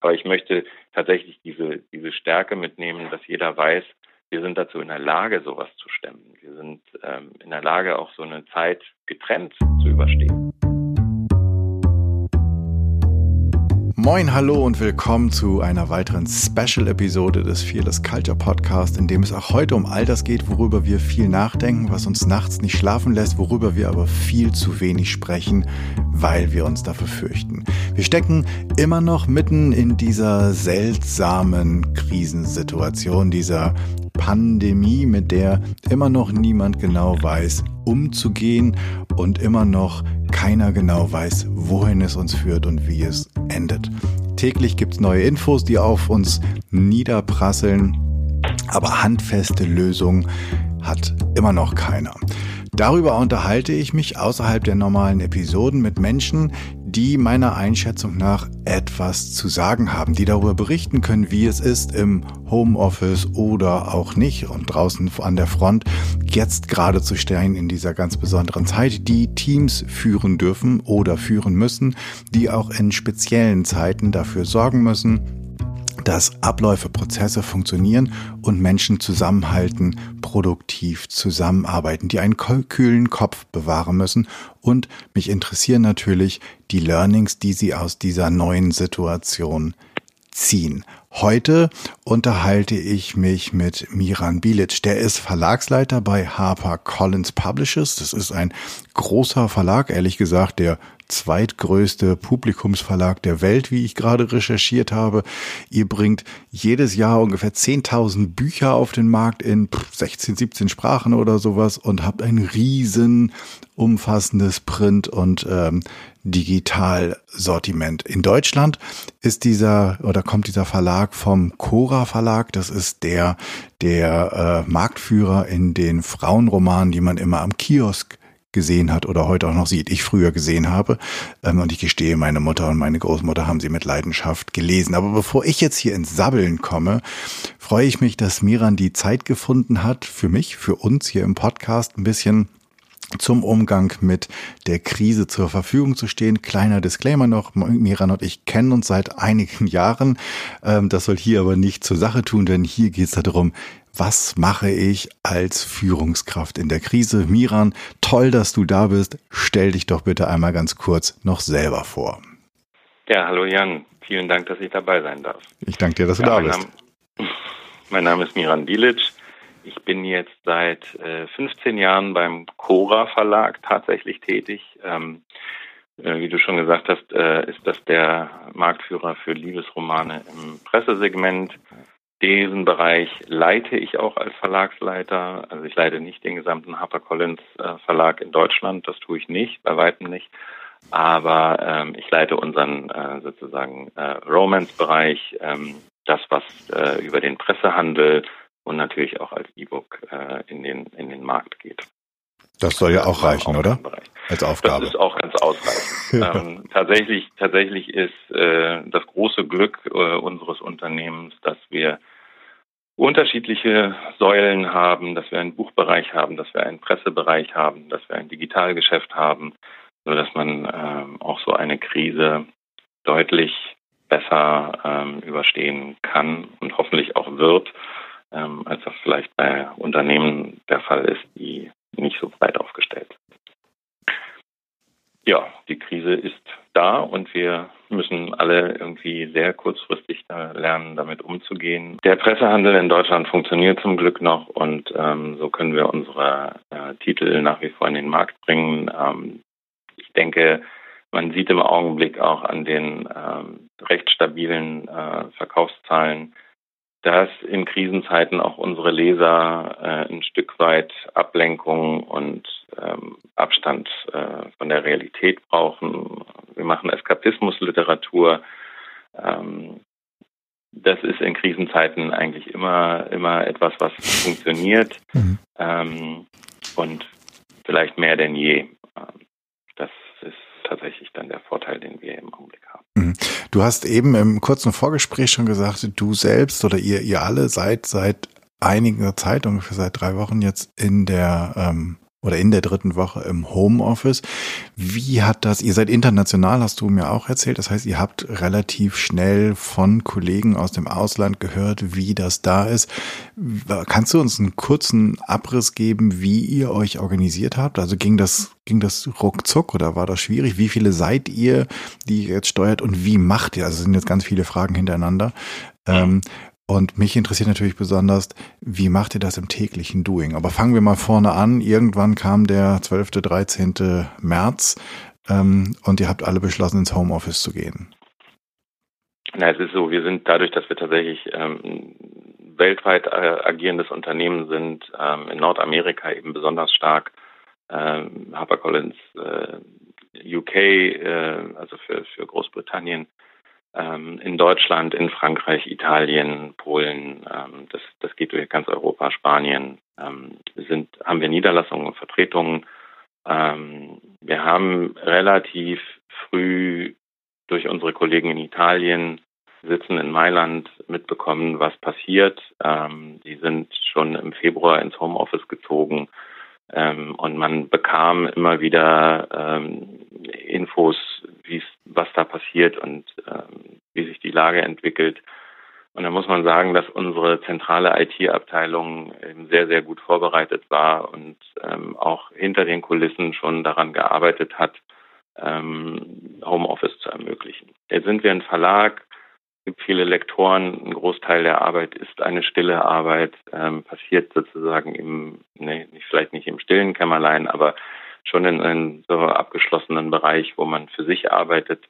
Aber ich möchte tatsächlich diese, diese Stärke mitnehmen, dass jeder weiß, wir sind dazu in der Lage, sowas zu stemmen. Wir sind ähm, in der Lage, auch so eine Zeit getrennt zu überstehen. Moin, hallo und willkommen zu einer weiteren Special-Episode des Fearless Culture Podcast, in dem es auch heute um all das geht, worüber wir viel nachdenken, was uns nachts nicht schlafen lässt, worüber wir aber viel zu wenig sprechen, weil wir uns dafür fürchten. Wir stecken immer noch mitten in dieser seltsamen Krisensituation, dieser Pandemie, mit der immer noch niemand genau weiß, umzugehen und immer noch keiner genau weiß, wohin es uns führt und wie es endet. Täglich gibt es neue Infos, die auf uns niederprasseln, aber handfeste Lösungen hat immer noch keiner. Darüber unterhalte ich mich außerhalb der normalen Episoden mit Menschen, die meiner Einschätzung nach etwas zu sagen haben, die darüber berichten können, wie es ist im Homeoffice oder auch nicht und draußen an der Front jetzt gerade zu stehen in dieser ganz besonderen Zeit, die Teams führen dürfen oder führen müssen, die auch in speziellen Zeiten dafür sorgen müssen, dass Abläufe, Prozesse funktionieren und Menschen zusammenhalten, produktiv zusammenarbeiten, die einen kühlen Kopf bewahren müssen. Und mich interessieren natürlich die Learnings, die sie aus dieser neuen Situation ziehen. Heute unterhalte ich mich mit Miran Bilic. Der ist Verlagsleiter bei Harper Collins Publishers. Das ist ein großer Verlag, ehrlich gesagt, der zweitgrößte Publikumsverlag der Welt, wie ich gerade recherchiert habe. Ihr bringt jedes Jahr ungefähr 10.000 Bücher auf den Markt in 16, 17 Sprachen oder sowas und habt ein riesen umfassendes Print- und ähm, Digitalsortiment. In Deutschland ist dieser oder kommt dieser Verlag vom Cora Verlag. Das ist der der äh, Marktführer in den Frauenromanen, die man immer am Kiosk gesehen hat oder heute auch noch sieht, ich früher gesehen habe. Ähm, und ich gestehe, meine Mutter und meine Großmutter haben sie mit Leidenschaft gelesen. Aber bevor ich jetzt hier ins Sabbeln komme, freue ich mich, dass Miran die Zeit gefunden hat, für mich, für uns hier im Podcast ein bisschen zum Umgang mit der Krise zur Verfügung zu stehen. Kleiner Disclaimer noch, Miran und ich kennen uns seit einigen Jahren. Ähm, das soll hier aber nicht zur Sache tun, denn hier geht es darum, was mache ich als Führungskraft in der Krise? Miran, toll, dass du da bist. Stell dich doch bitte einmal ganz kurz noch selber vor. Ja, hallo Jan. Vielen Dank, dass ich dabei sein darf. Ich danke dir, dass du ja, da bist. Name, mein Name ist Miran Bilic. Ich bin jetzt seit äh, 15 Jahren beim Cora Verlag tatsächlich tätig. Ähm, äh, wie du schon gesagt hast, äh, ist das der Marktführer für Liebesromane im Pressesegment. Diesen Bereich leite ich auch als Verlagsleiter. Also ich leite nicht den gesamten HarperCollins äh, Verlag in Deutschland, das tue ich nicht, bei weitem nicht. Aber ähm, ich leite unseren äh, sozusagen äh, Romance-Bereich, ähm, das, was über den Pressehandel und natürlich auch als E-Book äh, in, den, in den Markt geht. Das soll ja auch reichen, oder? Als Aufgabe. Das ist auch ganz ausreichend. ja. ähm, tatsächlich, tatsächlich ist äh, das große Glück äh, unseres Unternehmens, dass wir unterschiedliche Säulen haben, dass wir einen Buchbereich haben, dass wir einen Pressebereich haben, dass wir ein Digitalgeschäft haben, so dass man ähm, auch so eine Krise deutlich besser ähm, überstehen kann und hoffentlich auch wird, ähm, als das vielleicht bei Unternehmen der Fall ist, die nicht so breit aufgestellt sind. Ja, die Krise ist da und wir müssen alle irgendwie sehr kurzfristig lernen, damit umzugehen. Der Pressehandel in Deutschland funktioniert zum Glück noch und ähm, so können wir unsere äh, Titel nach wie vor in den Markt bringen. Ähm, ich denke, man sieht im Augenblick auch an den ähm, recht stabilen äh, Verkaufszahlen, dass in Krisenzeiten auch unsere Leser äh, ein Stück weit Ablenkung und ähm, Abstand äh, von der Realität brauchen. Wir machen Eskapismusliteratur. Ähm, das ist in Krisenzeiten eigentlich immer, immer etwas, was funktioniert mhm. ähm, und vielleicht mehr denn je. Tatsächlich dann der Vorteil, den wir im Augenblick haben. Mhm. Du hast eben im kurzen Vorgespräch schon gesagt, du selbst oder ihr, ihr alle seid seit einiger Zeit, ungefähr seit drei Wochen jetzt in der ähm, oder in der dritten Woche im Homeoffice. Wie hat das, ihr seid international, hast du mir auch erzählt. Das heißt, ihr habt relativ schnell von Kollegen aus dem Ausland gehört, wie das da ist. Kannst du uns einen kurzen Abriss geben, wie ihr euch organisiert habt? Also ging das, ging das ruckzuck oder war das schwierig? Wie viele seid ihr, die ihr jetzt steuert und wie macht ihr? Also sind jetzt ganz viele Fragen hintereinander. Ähm, und mich interessiert natürlich besonders, wie macht ihr das im täglichen Doing? Aber fangen wir mal vorne an. Irgendwann kam der 12., 13. März ähm, und ihr habt alle beschlossen, ins Homeoffice zu gehen. Na, es ist so, wir sind dadurch, dass wir tatsächlich ähm, weltweit äh, agierendes Unternehmen sind, ähm, in Nordamerika eben besonders stark. Ähm, HarperCollins äh, UK, äh, also für, für Großbritannien, in Deutschland, in Frankreich, Italien, Polen, ähm, das, das geht durch ganz Europa, Spanien, ähm, sind, haben wir Niederlassungen und Vertretungen. Ähm, wir haben relativ früh durch unsere Kollegen in Italien sitzen in Mailand mitbekommen, was passiert. Ähm, die sind schon im Februar ins Homeoffice gezogen ähm, und man bekam immer wieder ähm, Infos, was da passiert und ähm, wie sich die Lage entwickelt. Und da muss man sagen, dass unsere zentrale IT-Abteilung sehr, sehr gut vorbereitet war und ähm, auch hinter den Kulissen schon daran gearbeitet hat, ähm, Homeoffice zu ermöglichen. Jetzt sind wir ein Verlag, gibt viele Lektoren, ein Großteil der Arbeit ist eine stille Arbeit, ähm, passiert sozusagen im, nee, vielleicht nicht im stillen Kämmerlein, aber schon in einem so abgeschlossenen Bereich, wo man für sich arbeitet.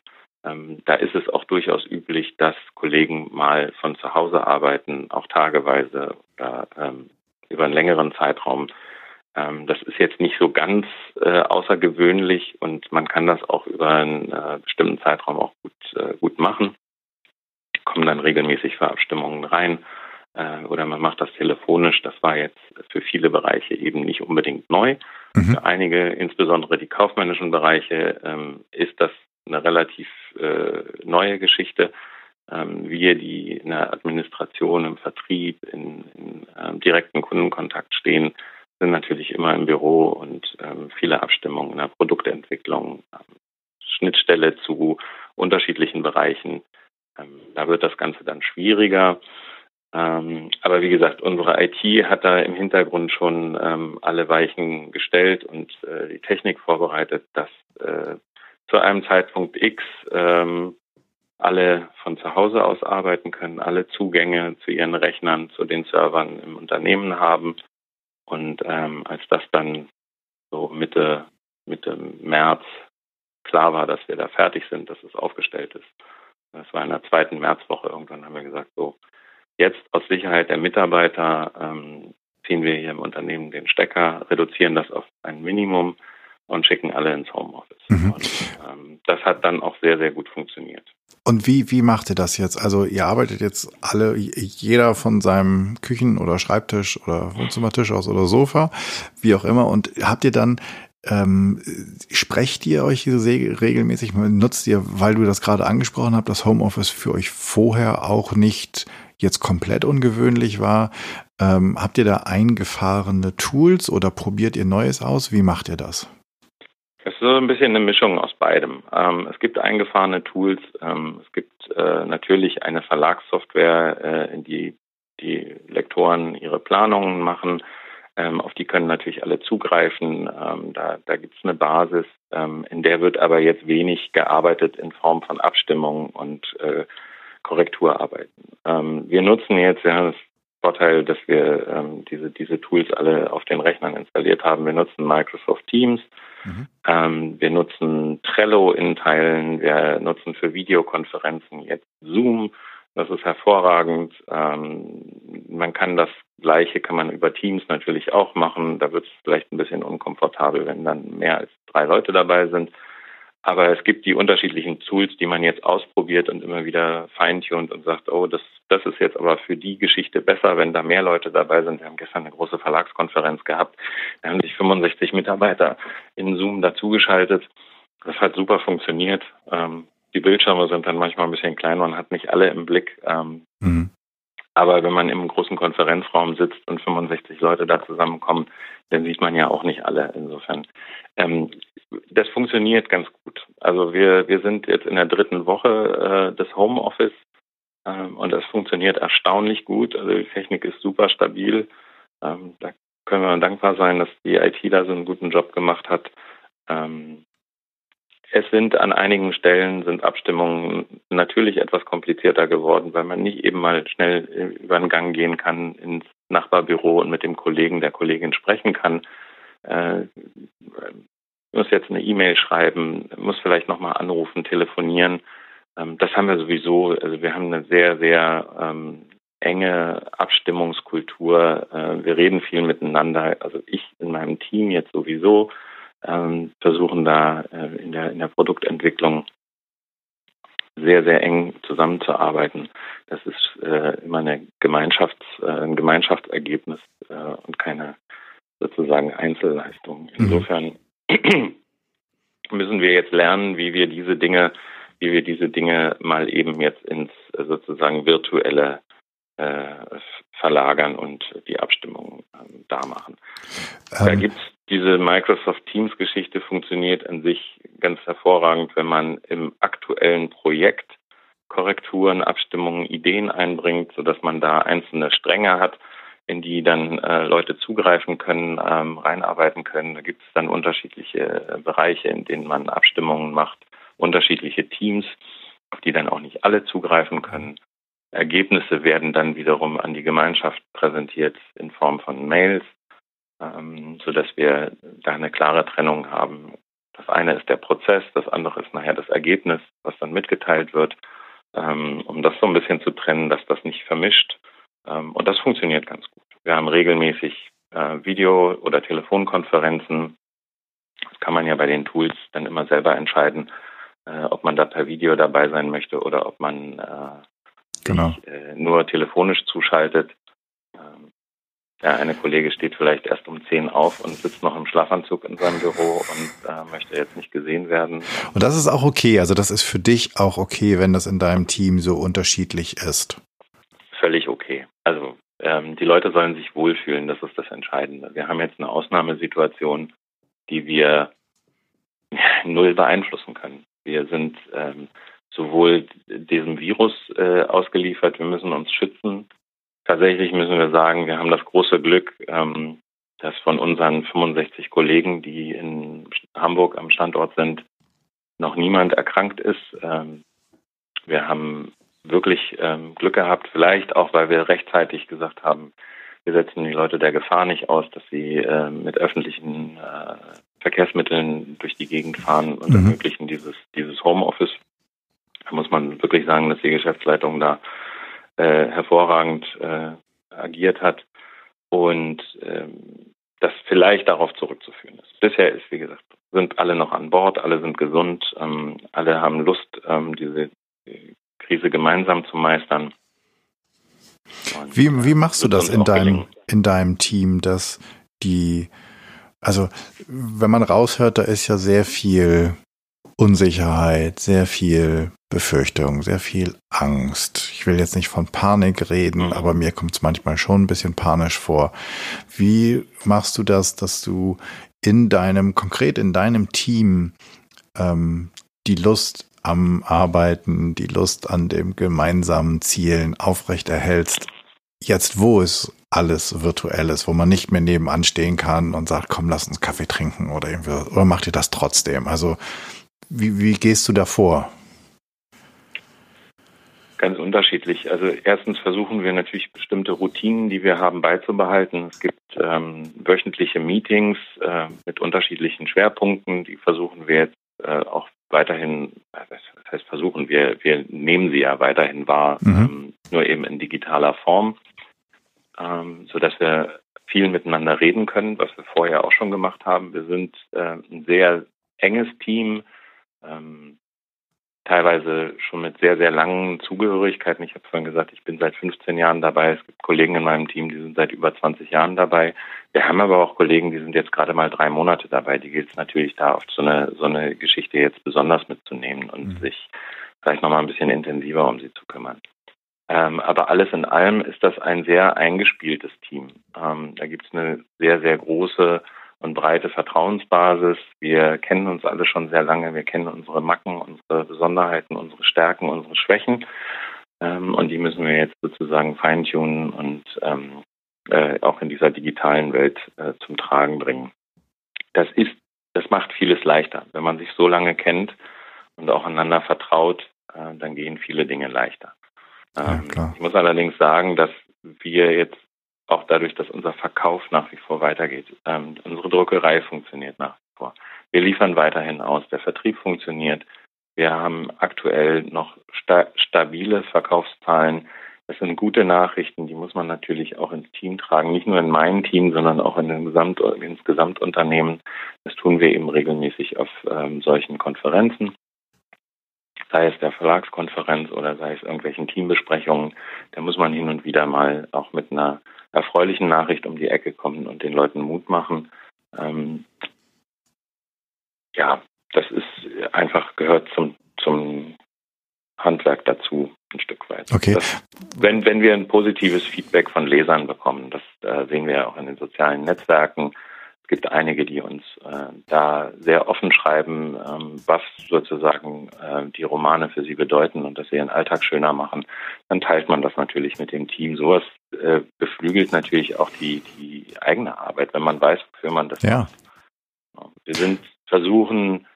Ähm, da ist es auch durchaus üblich, dass Kollegen mal von zu Hause arbeiten, auch tageweise oder ähm, über einen längeren Zeitraum. Ähm, das ist jetzt nicht so ganz äh, außergewöhnlich und man kann das auch über einen äh, bestimmten Zeitraum auch gut, äh, gut machen kommen dann regelmäßig für Abstimmungen rein äh, oder man macht das telefonisch. Das war jetzt für viele Bereiche eben nicht unbedingt neu. Mhm. Für einige, insbesondere die kaufmännischen Bereiche, ähm, ist das eine relativ äh, neue Geschichte. Ähm, wir, die in der Administration, im Vertrieb, in, in ähm, direkten Kundenkontakt stehen, sind natürlich immer im Büro und ähm, viele Abstimmungen in der Produktentwicklung, ähm, Schnittstelle zu unterschiedlichen Bereichen ähm, da wird das Ganze dann schwieriger. Ähm, aber wie gesagt, unsere IT hat da im Hintergrund schon ähm, alle Weichen gestellt und äh, die Technik vorbereitet, dass äh, zu einem Zeitpunkt X ähm, alle von zu Hause aus arbeiten können, alle Zugänge zu ihren Rechnern, zu den Servern im Unternehmen haben. Und ähm, als das dann so Mitte, Mitte März klar war, dass wir da fertig sind, dass es aufgestellt ist, das war in der zweiten Märzwoche. Irgendwann haben wir gesagt, so, jetzt aus Sicherheit der Mitarbeiter ähm, ziehen wir hier im Unternehmen den Stecker, reduzieren das auf ein Minimum und schicken alle ins Homeoffice. Mhm. Und, ähm, das hat dann auch sehr, sehr gut funktioniert. Und wie, wie macht ihr das jetzt? Also ihr arbeitet jetzt alle, jeder von seinem Küchen- oder Schreibtisch oder Wohnzimmertisch aus oder Sofa, wie auch immer. Und habt ihr dann ähm, sprecht ihr euch regelmäßig? Nutzt ihr, weil du das gerade angesprochen habt, das Homeoffice für euch vorher auch nicht jetzt komplett ungewöhnlich war? Ähm, habt ihr da eingefahrene Tools oder probiert ihr Neues aus? Wie macht ihr das? Es ist so ein bisschen eine Mischung aus beidem. Ähm, es gibt eingefahrene Tools. Ähm, es gibt äh, natürlich eine Verlagssoftware, äh, in die die Lektoren ihre Planungen machen. Ähm, auf die können natürlich alle zugreifen. Ähm, da da gibt es eine Basis, ähm, in der wird aber jetzt wenig gearbeitet in Form von Abstimmung und äh, Korrekturarbeiten. Ähm, wir nutzen jetzt, wir haben das Vorteil, dass wir ähm, diese, diese Tools alle auf den Rechnern installiert haben. Wir nutzen Microsoft Teams. Mhm. Ähm, wir nutzen Trello in Teilen. Wir nutzen für Videokonferenzen jetzt Zoom. Das ist hervorragend. Ähm, man kann das Gleiche kann man über Teams natürlich auch machen. Da wird es vielleicht ein bisschen unkomfortabel, wenn dann mehr als drei Leute dabei sind. Aber es gibt die unterschiedlichen Tools, die man jetzt ausprobiert und immer wieder feintunt und sagt, oh, das, das ist jetzt aber für die Geschichte besser, wenn da mehr Leute dabei sind. Wir haben gestern eine große Verlagskonferenz gehabt. Da haben sich 65 Mitarbeiter in Zoom dazugeschaltet. Das hat super funktioniert. Ähm, die Bildschirme sind dann manchmal ein bisschen klein, man hat nicht alle im Blick. Ähm, mhm. Aber wenn man im großen Konferenzraum sitzt und 65 Leute da zusammenkommen, dann sieht man ja auch nicht alle. Insofern, ähm, das funktioniert ganz gut. Also wir, wir sind jetzt in der dritten Woche äh, des Homeoffice ähm, und das funktioniert erstaunlich gut. Also die Technik ist super stabil. Ähm, da können wir dankbar sein, dass die IT da so einen guten Job gemacht hat. Ähm, es sind an einigen Stellen sind Abstimmungen natürlich etwas komplizierter geworden, weil man nicht eben mal schnell über den Gang gehen kann ins Nachbarbüro und mit dem Kollegen, der Kollegin sprechen kann. Äh, muss jetzt eine E-Mail schreiben, muss vielleicht nochmal anrufen, telefonieren. Ähm, das haben wir sowieso. Also wir haben eine sehr, sehr ähm, enge Abstimmungskultur. Äh, wir reden viel miteinander. Also ich in meinem Team jetzt sowieso ähm, versuchen da äh, in, der, in der Produktentwicklung sehr, sehr eng zusammenzuarbeiten. Das ist äh, immer eine Gemeinschafts-, äh, ein Gemeinschaftsergebnis äh, und keine sozusagen Einzelleistung. Mhm. Insofern mhm. müssen wir jetzt lernen, wie wir diese Dinge, wie wir diese Dinge mal eben jetzt ins äh, sozusagen virtuelle äh, verlagern und die Abstimmung ähm, da machen. Ähm. Da gibt's diese Microsoft Teams Geschichte funktioniert an sich ganz hervorragend, wenn man im aktuellen Projekt Korrekturen, Abstimmungen, Ideen einbringt, so dass man da einzelne Stränge hat, in die dann äh, Leute zugreifen können, ähm, reinarbeiten können. Da gibt es dann unterschiedliche äh, Bereiche, in denen man Abstimmungen macht, unterschiedliche Teams, auf die dann auch nicht alle zugreifen können. Ergebnisse werden dann wiederum an die Gemeinschaft präsentiert in Form von Mails ähm, so dass wir da eine klare Trennung haben. Das eine ist der Prozess, das andere ist nachher das Ergebnis, was dann mitgeteilt wird, ähm, um das so ein bisschen zu trennen, dass das nicht vermischt. Ähm, und das funktioniert ganz gut. Wir haben regelmäßig äh, Video- oder Telefonkonferenzen. Das kann man ja bei den Tools dann immer selber entscheiden, äh, ob man da per Video dabei sein möchte oder ob man äh, genau. sich, äh, nur telefonisch zuschaltet. Ja, eine Kollege steht vielleicht erst um zehn auf und sitzt noch im Schlafanzug in seinem Büro und äh, möchte jetzt nicht gesehen werden. Und das ist auch okay. Also das ist für dich auch okay, wenn das in deinem Team so unterschiedlich ist. Völlig okay. Also ähm, die Leute sollen sich wohlfühlen. Das ist das Entscheidende. Wir haben jetzt eine Ausnahmesituation, die wir null beeinflussen können. Wir sind ähm, sowohl diesem Virus äh, ausgeliefert, wir müssen uns schützen, Tatsächlich müssen wir sagen, wir haben das große Glück, ähm, dass von unseren 65 Kollegen, die in Hamburg am Standort sind, noch niemand erkrankt ist. Ähm, wir haben wirklich ähm, Glück gehabt, vielleicht auch, weil wir rechtzeitig gesagt haben, wir setzen die Leute der Gefahr nicht aus, dass sie mit öffentlichen äh, Verkehrsmitteln durch die Gegend fahren und mhm. ermöglichen dieses, dieses Homeoffice. Da muss man wirklich sagen, dass die Geschäftsleitung da äh, hervorragend äh, agiert hat und ähm, das vielleicht darauf zurückzuführen ist. Bisher ist, wie gesagt, sind alle noch an Bord, alle sind gesund, ähm, alle haben Lust, ähm, diese Krise gemeinsam zu meistern. Und, wie, wie machst du das in deinem, in deinem Team, dass die, also wenn man raushört, da ist ja sehr viel Unsicherheit, sehr viel Befürchtung, sehr viel Angst. Ich will jetzt nicht von Panik reden, mhm. aber mir kommt es manchmal schon ein bisschen panisch vor. Wie machst du das, dass du in deinem, konkret in deinem Team ähm, die Lust am Arbeiten, die Lust an dem gemeinsamen Zielen aufrechterhältst? Jetzt, wo es alles virtuell ist, wo man nicht mehr nebenan stehen kann und sagt, komm, lass uns Kaffee trinken oder irgendwie, oder macht ihr das trotzdem? Also, wie, wie gehst du da vor? Ganz unterschiedlich. Also erstens versuchen wir natürlich bestimmte Routinen, die wir haben, beizubehalten. Es gibt ähm, wöchentliche Meetings äh, mit unterschiedlichen Schwerpunkten. Die versuchen wir jetzt äh, auch weiterhin, das heißt versuchen wir, wir nehmen sie ja weiterhin wahr, mhm. ähm, nur eben in digitaler Form, ähm, so dass wir viel miteinander reden können, was wir vorher auch schon gemacht haben. Wir sind äh, ein sehr enges Team ähm, teilweise schon mit sehr, sehr langen Zugehörigkeiten. Ich habe vorhin gesagt, ich bin seit 15 Jahren dabei. Es gibt Kollegen in meinem Team, die sind seit über 20 Jahren dabei. Wir haben aber auch Kollegen, die sind jetzt gerade mal drei Monate dabei. Die gilt es natürlich da auf so eine, so eine Geschichte jetzt besonders mitzunehmen und mhm. sich vielleicht nochmal ein bisschen intensiver um sie zu kümmern. Ähm, aber alles in allem ist das ein sehr eingespieltes Team. Ähm, da gibt es eine sehr, sehr große und breite Vertrauensbasis. Wir kennen uns alle schon sehr lange. Wir kennen unsere Macken, unsere Besonderheiten, unsere Stärken, unsere Schwächen. Ähm, und die müssen wir jetzt sozusagen feintunen und ähm, äh, auch in dieser digitalen Welt äh, zum Tragen bringen. Das ist, das macht vieles leichter. Wenn man sich so lange kennt und auch einander vertraut, äh, dann gehen viele Dinge leichter. Ähm, ja, ich muss allerdings sagen, dass wir jetzt auch dadurch, dass unser Verkauf nach wie vor weitergeht, ähm, unsere Druckerei funktioniert nach wie vor. Wir liefern weiterhin aus, der Vertrieb funktioniert. Wir haben aktuell noch sta stabile Verkaufszahlen. Das sind gute Nachrichten, die muss man natürlich auch ins Team tragen. Nicht nur in mein Team, sondern auch in den Gesamt ins Gesamtunternehmen. Das tun wir eben regelmäßig auf ähm, solchen Konferenzen sei es der Verlagskonferenz oder sei es irgendwelchen Teambesprechungen, da muss man hin und wieder mal auch mit einer erfreulichen Nachricht um die Ecke kommen und den Leuten Mut machen. Ähm, ja, das ist einfach gehört zum, zum Handwerk dazu ein Stück weit. Okay. Das, wenn, wenn wir ein positives Feedback von Lesern bekommen, das äh, sehen wir ja auch in den sozialen Netzwerken, gibt einige, die uns äh, da sehr offen schreiben, ähm, was sozusagen äh, die Romane für sie bedeuten und dass sie ihren Alltag schöner machen. Dann teilt man das natürlich mit dem Team. Sowas äh, beflügelt natürlich auch die, die eigene Arbeit, wenn man weiß, wofür man das ja. macht. Wir sind versuchen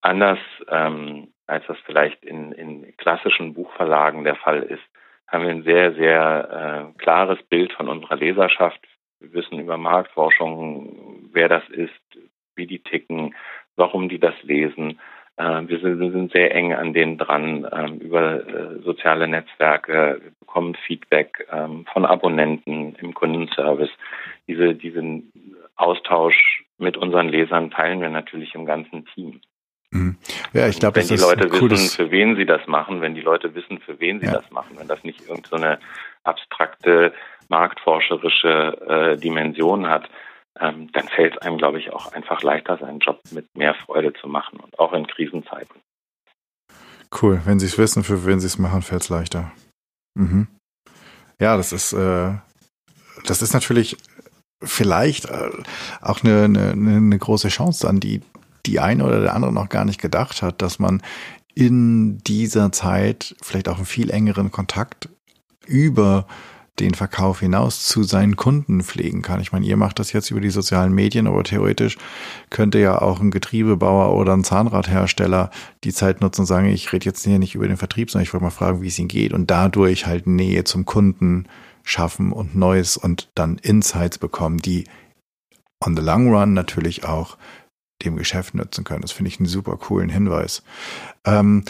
anders, ähm, als das vielleicht in, in klassischen Buchverlagen der Fall ist, haben wir ein sehr, sehr äh, klares Bild von unserer Leserschaft. Wir wissen über Marktforschung, wer das ist, wie die ticken, warum die das lesen. Äh, wir sind, wir sind sehr eng an denen dran ähm, über äh, soziale Netzwerke. Bekommen Feedback ähm, von Abonnenten im Kundenservice. Diese, diesen Austausch mit unseren Lesern teilen wir natürlich im ganzen Team. Mhm. Ja, ich glaube, wenn die Leute wissen, für wen sie das machen, wenn die Leute wissen, für wen sie ja. das machen, wenn das nicht irgendeine so abstrakte marktforscherische äh, Dimension hat, ähm, dann fällt es einem, glaube ich, auch einfach leichter, seinen Job mit mehr Freude zu machen und auch in Krisenzeiten. Cool, wenn Sie es wissen, für wen Sie es machen, fällt es leichter. Mhm. Ja, das ist, äh, das ist natürlich vielleicht äh, auch eine, eine, eine große Chance, an die die eine oder der andere noch gar nicht gedacht hat, dass man in dieser Zeit vielleicht auch einen viel engeren Kontakt über den Verkauf hinaus zu seinen Kunden pflegen kann. Ich meine, ihr macht das jetzt über die sozialen Medien, aber theoretisch könnte ja auch ein Getriebebauer oder ein Zahnradhersteller die Zeit nutzen und sagen, ich rede jetzt hier nicht über den Vertrieb, sondern ich wollte mal fragen, wie es ihnen geht und dadurch halt Nähe zum Kunden schaffen und Neues und dann Insights bekommen, die on the long run natürlich auch dem Geschäft nutzen können. Das finde ich einen super coolen Hinweis. Ähm,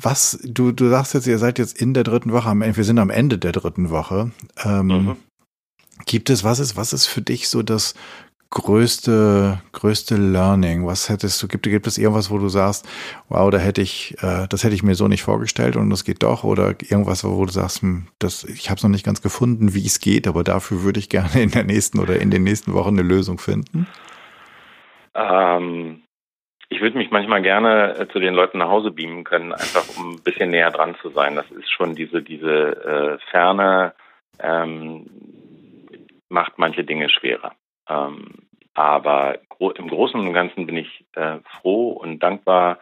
was, du, du sagst jetzt, ihr seid jetzt in der dritten Woche, wir sind am Ende der dritten Woche. Ähm, mhm. Gibt es, was ist, was ist für dich so das größte, größte Learning? Was hättest du, gibt, gibt es irgendwas, wo du sagst, wow, da hätte ich, äh, das hätte ich mir so nicht vorgestellt und das geht doch? Oder irgendwas, wo du sagst, hm, das, ich habe es noch nicht ganz gefunden, wie es geht, aber dafür würde ich gerne in der nächsten oder in den nächsten Wochen eine Lösung finden? Ähm, ich würde mich manchmal gerne äh, zu den Leuten nach Hause beamen können, einfach um ein bisschen näher dran zu sein. Das ist schon diese, diese äh, Ferne ähm, macht manche Dinge schwerer. Ähm, aber gro im Großen und Ganzen bin ich äh, froh und dankbar,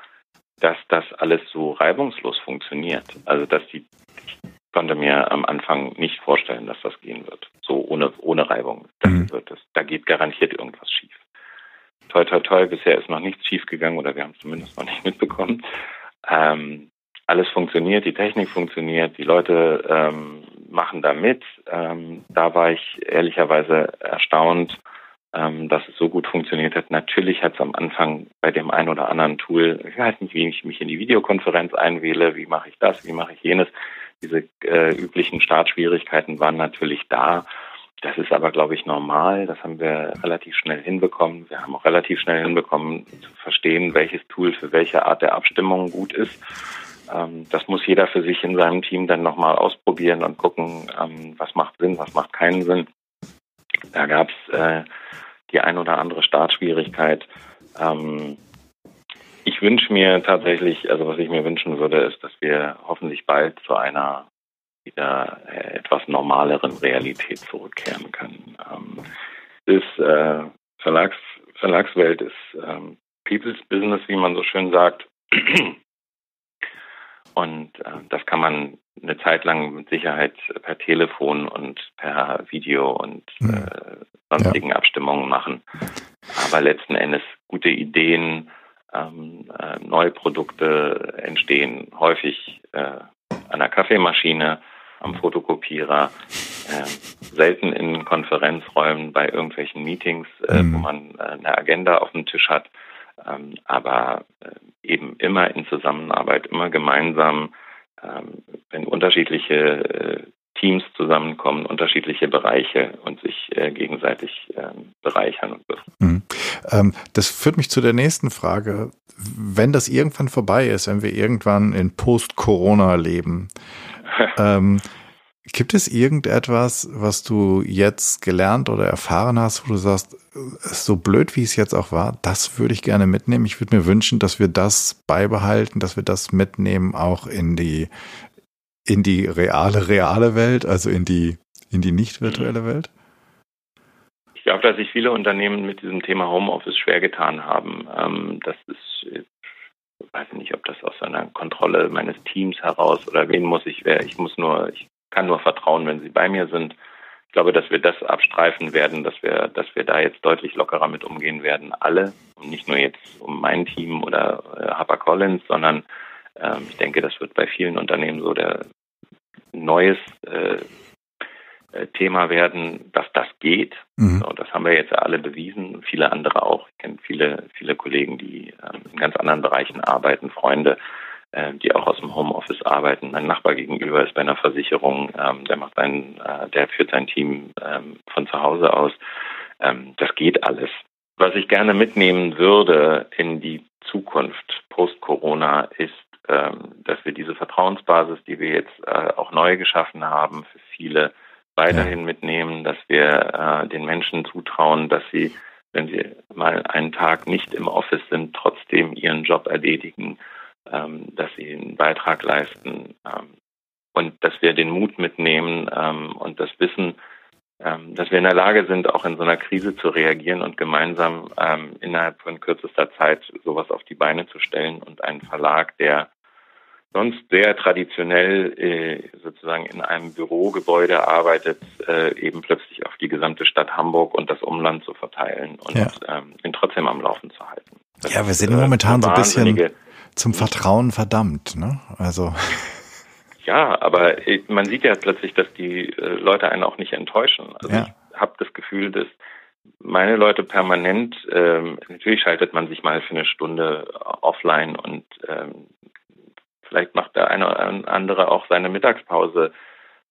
dass das alles so reibungslos funktioniert. Also dass die ich konnte mir am Anfang nicht vorstellen, dass das gehen wird. So ohne ohne Reibung. Das mhm. wird das. Da geht garantiert irgendwas schief toi, toi, toi, bisher ist noch nichts schiefgegangen oder wir haben es zumindest noch nicht mitbekommen. Ähm, alles funktioniert, die Technik funktioniert, die Leute ähm, machen da mit. Ähm, da war ich ehrlicherweise erstaunt, ähm, dass es so gut funktioniert hat. Natürlich hat es am Anfang bei dem einen oder anderen Tool, ich weiß nicht, wie ich mich in die Videokonferenz einwähle, wie mache ich das, wie mache ich jenes. Diese äh, üblichen Startschwierigkeiten waren natürlich da. Das ist aber, glaube ich, normal. Das haben wir relativ schnell hinbekommen. Wir haben auch relativ schnell hinbekommen, zu verstehen, welches Tool für welche Art der Abstimmung gut ist. Ähm, das muss jeder für sich in seinem Team dann nochmal ausprobieren und gucken, ähm, was macht Sinn, was macht keinen Sinn. Da gab es äh, die ein oder andere Startschwierigkeit. Ähm, ich wünsche mir tatsächlich, also was ich mir wünschen würde, ist, dass wir hoffentlich bald zu einer wieder äh, etwas normaleren Realität zurückkehren können. Ähm, ist, äh, Verlags, Verlagswelt ist ähm, People's Business, wie man so schön sagt. Und äh, das kann man eine Zeit lang mit Sicherheit per Telefon und per Video und hm. äh, sonstigen ja. Abstimmungen machen. Aber letzten Endes gute Ideen, ähm, äh, neue Produkte entstehen häufig äh, an der Kaffeemaschine, am Fotokopierer, äh, selten in Konferenzräumen bei irgendwelchen Meetings, äh, mhm. wo man äh, eine Agenda auf dem Tisch hat, ähm, aber äh, eben immer in Zusammenarbeit, immer gemeinsam, ähm, wenn unterschiedliche äh, Teams zusammenkommen, unterschiedliche Bereiche und sich äh, gegenseitig ähm, bereichern und befruchten. Mhm. das führt mich zu der nächsten Frage. Wenn das irgendwann vorbei ist, wenn wir irgendwann in Post-Corona leben, ähm, gibt es irgendetwas, was du jetzt gelernt oder erfahren hast, wo du sagst, so blöd wie es jetzt auch war, das würde ich gerne mitnehmen. Ich würde mir wünschen, dass wir das beibehalten, dass wir das mitnehmen auch in die in die reale reale Welt, also in die in die nicht virtuelle Welt. Ich glaube, dass sich viele Unternehmen mit diesem Thema Homeoffice schwer getan haben. Ähm, das ist weiß nicht, ob das aus einer Kontrolle meines Teams heraus oder wen muss ich, wer, ich muss nur, ich kann nur vertrauen, wenn sie bei mir sind. Ich glaube, dass wir das abstreifen werden, dass wir, dass wir da jetzt deutlich lockerer mit umgehen werden, alle. Und nicht nur jetzt um mein Team oder äh, Harper Collins, sondern ähm, ich denke, das wird bei vielen Unternehmen so der neues äh, Thema werden, dass das geht. Mhm. So, das haben wir jetzt alle bewiesen, viele andere auch. Ich kenne viele, viele Kollegen, die ähm, in ganz anderen Bereichen arbeiten, Freunde, äh, die auch aus dem Homeoffice arbeiten. Mein Nachbar gegenüber ist bei einer Versicherung, ähm, der macht sein, äh, der führt sein Team ähm, von zu Hause aus. Das geht alles. Was ich gerne mitnehmen würde in die Zukunft post-Corona ist, dass wir diese Vertrauensbasis, die wir jetzt äh, auch neu geschaffen haben, für viele weiterhin ja. mitnehmen, dass wir äh, den Menschen zutrauen, dass sie, wenn sie mal einen Tag nicht im Office sind, trotzdem ihren Job erledigen, ähm, dass sie einen Beitrag leisten ähm, und dass wir den Mut mitnehmen ähm, und das Wissen, ähm, dass wir in der Lage sind, auch in so einer Krise zu reagieren und gemeinsam ähm, innerhalb von kürzester Zeit sowas auf die Beine zu stellen und einen Verlag, der sonst sehr traditionell äh, sozusagen in einem Bürogebäude arbeitet, äh, eben plötzlich auf die gesamte Stadt Hamburg und das Umland zu verteilen und ja. ähm, ihn trotzdem am Laufen zu halten. Das ja, wir sind ist, momentan so ein bisschen zum Vertrauen verdammt, ne? Also. Ja, aber äh, man sieht ja plötzlich, dass die äh, Leute einen auch nicht enttäuschen. Also ja. ich habe das Gefühl, dass meine Leute permanent, ähm, natürlich schaltet man sich mal für eine Stunde offline und ähm, Vielleicht macht der eine oder andere auch seine Mittagspause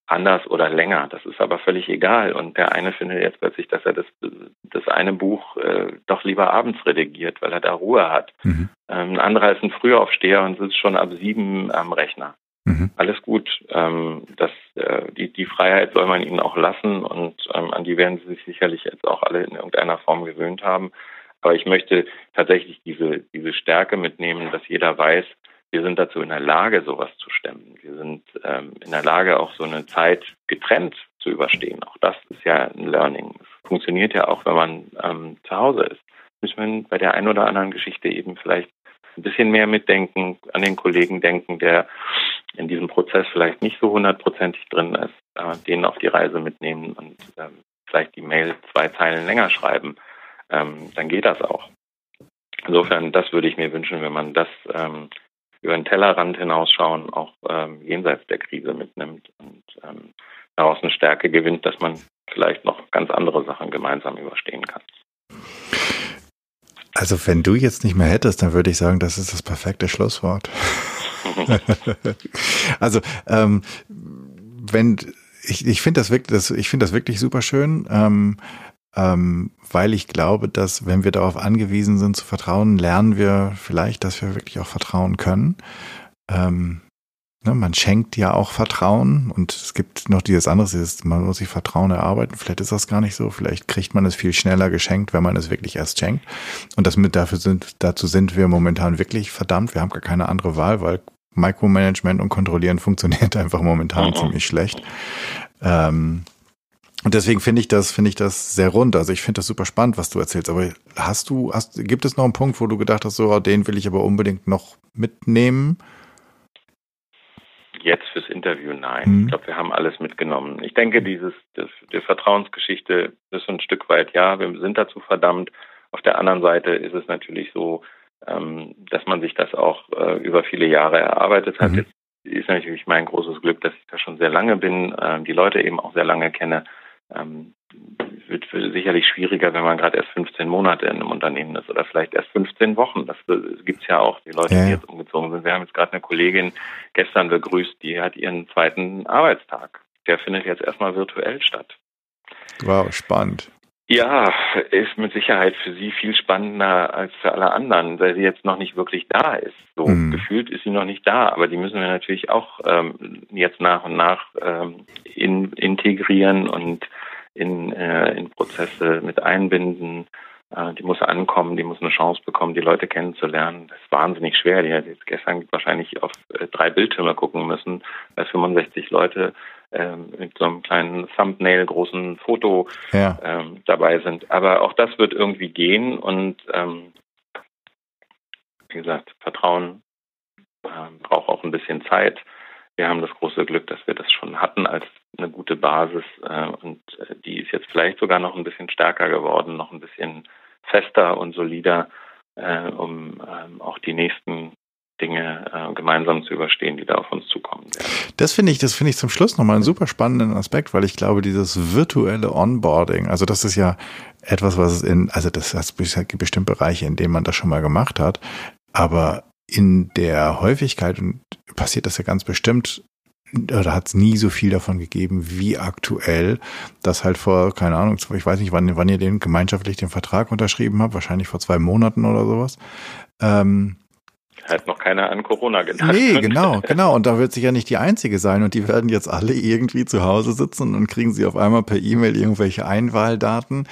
anders oder länger. Das ist aber völlig egal. Und der eine findet jetzt plötzlich, dass er das, das eine Buch äh, doch lieber abends redigiert, weil er da Ruhe hat. Mhm. Ähm, ein anderer ist ein Frühaufsteher und sitzt schon ab sieben am Rechner. Mhm. Alles gut. Ähm, das, äh, die, die Freiheit soll man ihnen auch lassen und ähm, an die werden sie sich sicherlich jetzt auch alle in irgendeiner Form gewöhnt haben. Aber ich möchte tatsächlich diese, diese Stärke mitnehmen, dass jeder weiß, wir sind dazu in der Lage, sowas zu stemmen. Wir sind ähm, in der Lage, auch so eine Zeit getrennt zu überstehen. Auch das ist ja ein Learning. Es funktioniert ja auch, wenn man ähm, zu Hause ist. Müssen wir bei der einen oder anderen Geschichte eben vielleicht ein bisschen mehr mitdenken, an den Kollegen denken, der in diesem Prozess vielleicht nicht so hundertprozentig drin ist, äh, den auf die Reise mitnehmen und ähm, vielleicht die Mail zwei Zeilen länger schreiben. Ähm, dann geht das auch. Insofern, das würde ich mir wünschen, wenn man das ähm, über den Tellerrand hinausschauen, auch ähm, jenseits der Krise mitnimmt und ähm, daraus eine Stärke gewinnt, dass man vielleicht noch ganz andere Sachen gemeinsam überstehen kann. Also wenn du jetzt nicht mehr hättest, dann würde ich sagen, das ist das perfekte Schlusswort. also ähm, wenn ich, ich finde das wirklich, das, ich finde das wirklich super schön. Ähm, ähm, weil ich glaube, dass wenn wir darauf angewiesen sind zu vertrauen, lernen wir vielleicht, dass wir wirklich auch vertrauen können. Ähm, ne, man schenkt ja auch Vertrauen und es gibt noch dieses andere, dieses, man muss sich Vertrauen erarbeiten. Vielleicht ist das gar nicht so. Vielleicht kriegt man es viel schneller geschenkt, wenn man es wirklich erst schenkt. Und das mit dafür sind, dazu sind wir momentan wirklich verdammt. Wir haben gar keine andere Wahl, weil Micromanagement und Kontrollieren funktioniert einfach momentan mhm. ziemlich schlecht. Ähm, und deswegen finde ich das, finde ich das sehr rund. Also ich finde das super spannend, was du erzählst. Aber hast du, hast, gibt es noch einen Punkt, wo du gedacht hast, so, oh, den will ich aber unbedingt noch mitnehmen? Jetzt fürs Interview nein. Mhm. Ich glaube, wir haben alles mitgenommen. Ich denke, dieses, das, die Vertrauensgeschichte ist ein Stück weit, ja, wir sind dazu verdammt. Auf der anderen Seite ist es natürlich so, ähm, dass man sich das auch äh, über viele Jahre erarbeitet hat. Mhm. Jetzt ist natürlich mein großes Glück, dass ich da schon sehr lange bin, äh, die Leute eben auch sehr lange kenne ähm, wird sicherlich schwieriger, wenn man gerade erst 15 Monate in einem Unternehmen ist oder vielleicht erst 15 Wochen. Das, das gibt's ja auch, die Leute, ja. die jetzt umgezogen sind. Wir haben jetzt gerade eine Kollegin gestern begrüßt, die hat ihren zweiten Arbeitstag. Der findet jetzt erstmal virtuell statt. Wow, spannend. Ja, ist mit Sicherheit für sie viel spannender als für alle anderen, weil sie jetzt noch nicht wirklich da ist. So mhm. gefühlt ist sie noch nicht da, aber die müssen wir natürlich auch ähm, jetzt nach und nach ähm, in, integrieren und in, äh, in Prozesse mit einbinden. Äh, die muss ankommen, die muss eine Chance bekommen, die Leute kennenzulernen. Das ist wahnsinnig schwer. Die hat jetzt gestern wahrscheinlich auf äh, drei Bildschirme gucken müssen, weil 65 Leute ähm, mit so einem kleinen Thumbnail, großen Foto ja. ähm, dabei sind. Aber auch das wird irgendwie gehen und ähm, wie gesagt, Vertrauen ähm, braucht auch ein bisschen Zeit. Wir haben das große Glück, dass wir das schon hatten als eine gute Basis äh, und äh, die ist jetzt vielleicht sogar noch ein bisschen stärker geworden, noch ein bisschen fester und solider, äh, um ähm, auch die nächsten Dinge äh, gemeinsam zu überstehen, die da auf uns zukommen werden. Das finde ich, das finde ich zum Schluss nochmal einen super spannenden Aspekt, weil ich glaube, dieses virtuelle Onboarding, also das ist ja etwas, was es in, also das heißt bestimmt Bereiche, in denen man das schon mal gemacht hat, aber in der Häufigkeit passiert das ja ganz bestimmt oder hat es nie so viel davon gegeben wie aktuell, dass halt vor, keine Ahnung, ich weiß nicht, wann, wann ihr den gemeinschaftlich den Vertrag unterschrieben habt, wahrscheinlich vor zwei Monaten oder sowas. Ähm, hat noch keiner an Corona gedacht. Nee, genau, genau. Und da wird sich ja nicht die einzige sein. Und die werden jetzt alle irgendwie zu Hause sitzen und kriegen sie auf einmal per E-Mail irgendwelche Einwahldaten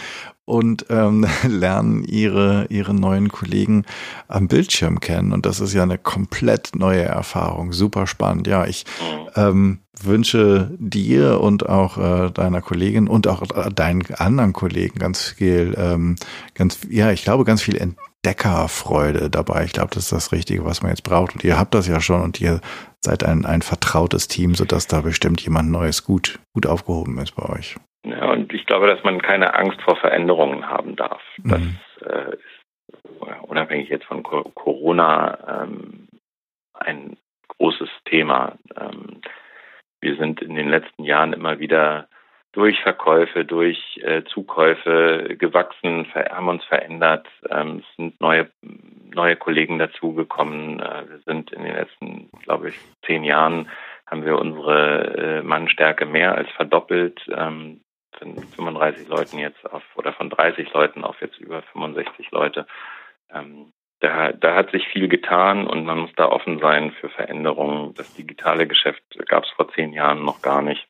und ähm, lernen ihre, ihre neuen Kollegen am Bildschirm kennen. Und das ist ja eine komplett neue Erfahrung. Super spannend. Ja, ich mhm. ähm, wünsche dir und auch äh, deiner Kollegin und auch äh, deinen anderen Kollegen ganz viel, ähm, ganz, ja, ich glaube, ganz viel Entdeckerfreude dabei. Ich glaube, das ist das Richtige, was man jetzt braucht. Und ihr habt das ja schon und ihr seid ein, ein vertrautes Team, sodass da bestimmt jemand Neues gut, gut aufgehoben ist bei euch. Ja, und ich glaube, dass man keine Angst vor Veränderungen haben darf. Das mhm. äh, ist unabhängig jetzt von Corona ähm, ein großes Thema. Ähm, wir sind in den letzten Jahren immer wieder durch Verkäufe, durch äh, Zukäufe gewachsen, haben uns verändert. Ähm, es sind neue, neue Kollegen dazugekommen. Äh, wir sind in den letzten, glaube ich, zehn Jahren haben wir unsere äh, Mannstärke mehr als verdoppelt. Ähm, von 35 Leuten jetzt auf oder von 30 Leuten auf jetzt über 65 Leute. Ähm, da, da hat sich viel getan und man muss da offen sein für Veränderungen. Das digitale Geschäft gab es vor zehn Jahren noch gar nicht.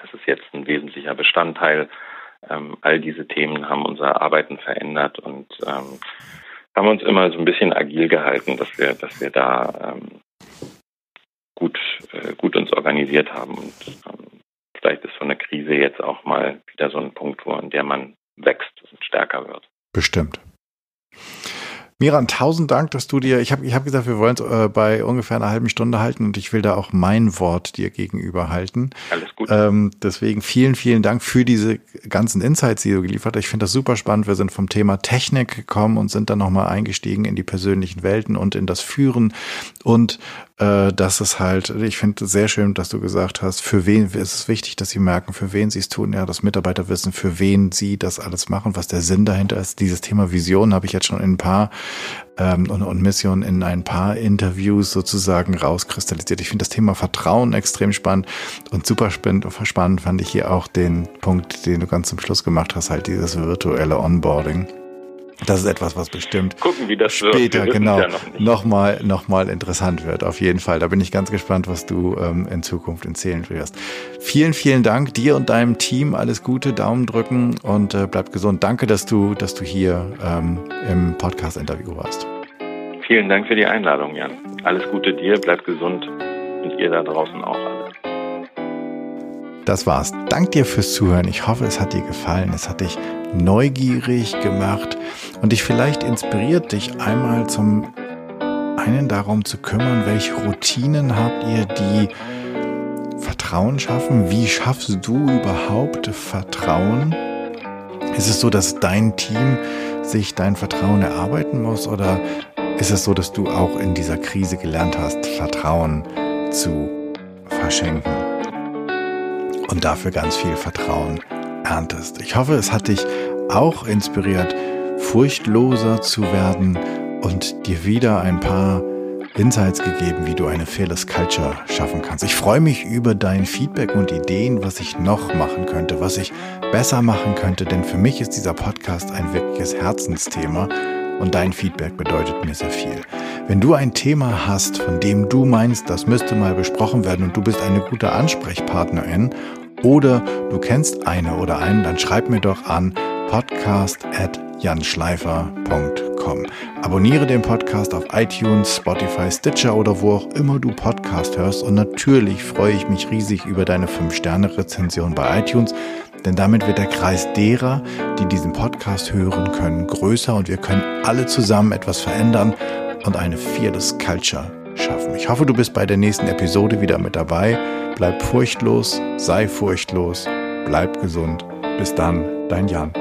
Das ist jetzt ein wesentlicher Bestandteil. Ähm, all diese Themen haben unser Arbeiten verändert und ähm, haben uns immer so ein bisschen agil gehalten, dass wir, dass wir da ähm, gut, äh, gut uns organisiert haben und ähm, vielleicht ist so eine Krise jetzt auch mal wieder so ein Punkt, wo in der man wächst und stärker wird. Bestimmt. Miran, tausend Dank, dass du dir, ich habe ich hab gesagt, wir wollen es äh, bei ungefähr einer halben Stunde halten und ich will da auch mein Wort dir gegenüber halten. Alles gut. Ähm, deswegen vielen, vielen Dank für diese ganzen Insights, die du geliefert hast. Ich finde das super spannend. Wir sind vom Thema Technik gekommen und sind dann nochmal eingestiegen in die persönlichen Welten und in das Führen und äh, das ist halt, ich finde es sehr schön, dass du gesagt hast, für wen ist es wichtig, dass sie merken, für wen sie es tun, ja, dass Mitarbeiter wissen, für wen sie das alles machen, was der Sinn dahinter ist. Dieses Thema Vision habe ich jetzt schon in ein paar ähm, und, und Mission in ein paar Interviews sozusagen rauskristallisiert. Ich finde das Thema Vertrauen extrem spannend und super spannend fand ich hier auch den Punkt, den du ganz zum Schluss gemacht hast, halt dieses virtuelle Onboarding. Das ist etwas, was bestimmt Gucken, wie das später genau ja noch nochmal noch mal interessant wird. Auf jeden Fall. Da bin ich ganz gespannt, was du ähm, in Zukunft erzählen wirst. Vielen, vielen Dank dir und deinem Team. Alles Gute, Daumen drücken und äh, bleib gesund. Danke, dass du, dass du hier ähm, im Podcast-Interview warst. Vielen Dank für die Einladung, Jan. Alles Gute dir, bleib gesund und ihr da draußen auch alle. Das war's. Dank dir fürs Zuhören. Ich hoffe, es hat dir gefallen. Es hat dich neugierig gemacht und dich vielleicht inspiriert, dich einmal zum einen darum zu kümmern, welche Routinen habt ihr, die Vertrauen schaffen? Wie schaffst du überhaupt Vertrauen? Ist es so, dass dein Team sich dein Vertrauen erarbeiten muss oder ist es so, dass du auch in dieser Krise gelernt hast, Vertrauen zu verschenken und dafür ganz viel Vertrauen erntest? Ich hoffe, es hat dich auch inspiriert, furchtloser zu werden und dir wieder ein paar Insights gegeben, wie du eine Fearless Culture schaffen kannst. Ich freue mich über dein Feedback und Ideen, was ich noch machen könnte, was ich besser machen könnte, denn für mich ist dieser Podcast ein wirkliches Herzensthema und dein Feedback bedeutet mir sehr viel. Wenn du ein Thema hast, von dem du meinst, das müsste mal besprochen werden und du bist eine gute Ansprechpartnerin oder du kennst eine oder einen, dann schreib mir doch an podcast at janschleifer.com. Abonniere den Podcast auf iTunes, Spotify, Stitcher oder wo auch immer du Podcast hörst. Und natürlich freue ich mich riesig über deine 5-Sterne-Rezension bei iTunes, denn damit wird der Kreis derer, die diesen Podcast hören können, größer und wir können alle zusammen etwas verändern und eine Fearless Culture schaffen. Ich hoffe, du bist bei der nächsten Episode wieder mit dabei. Bleib furchtlos, sei furchtlos, bleib gesund. Bis dann, dein Jan.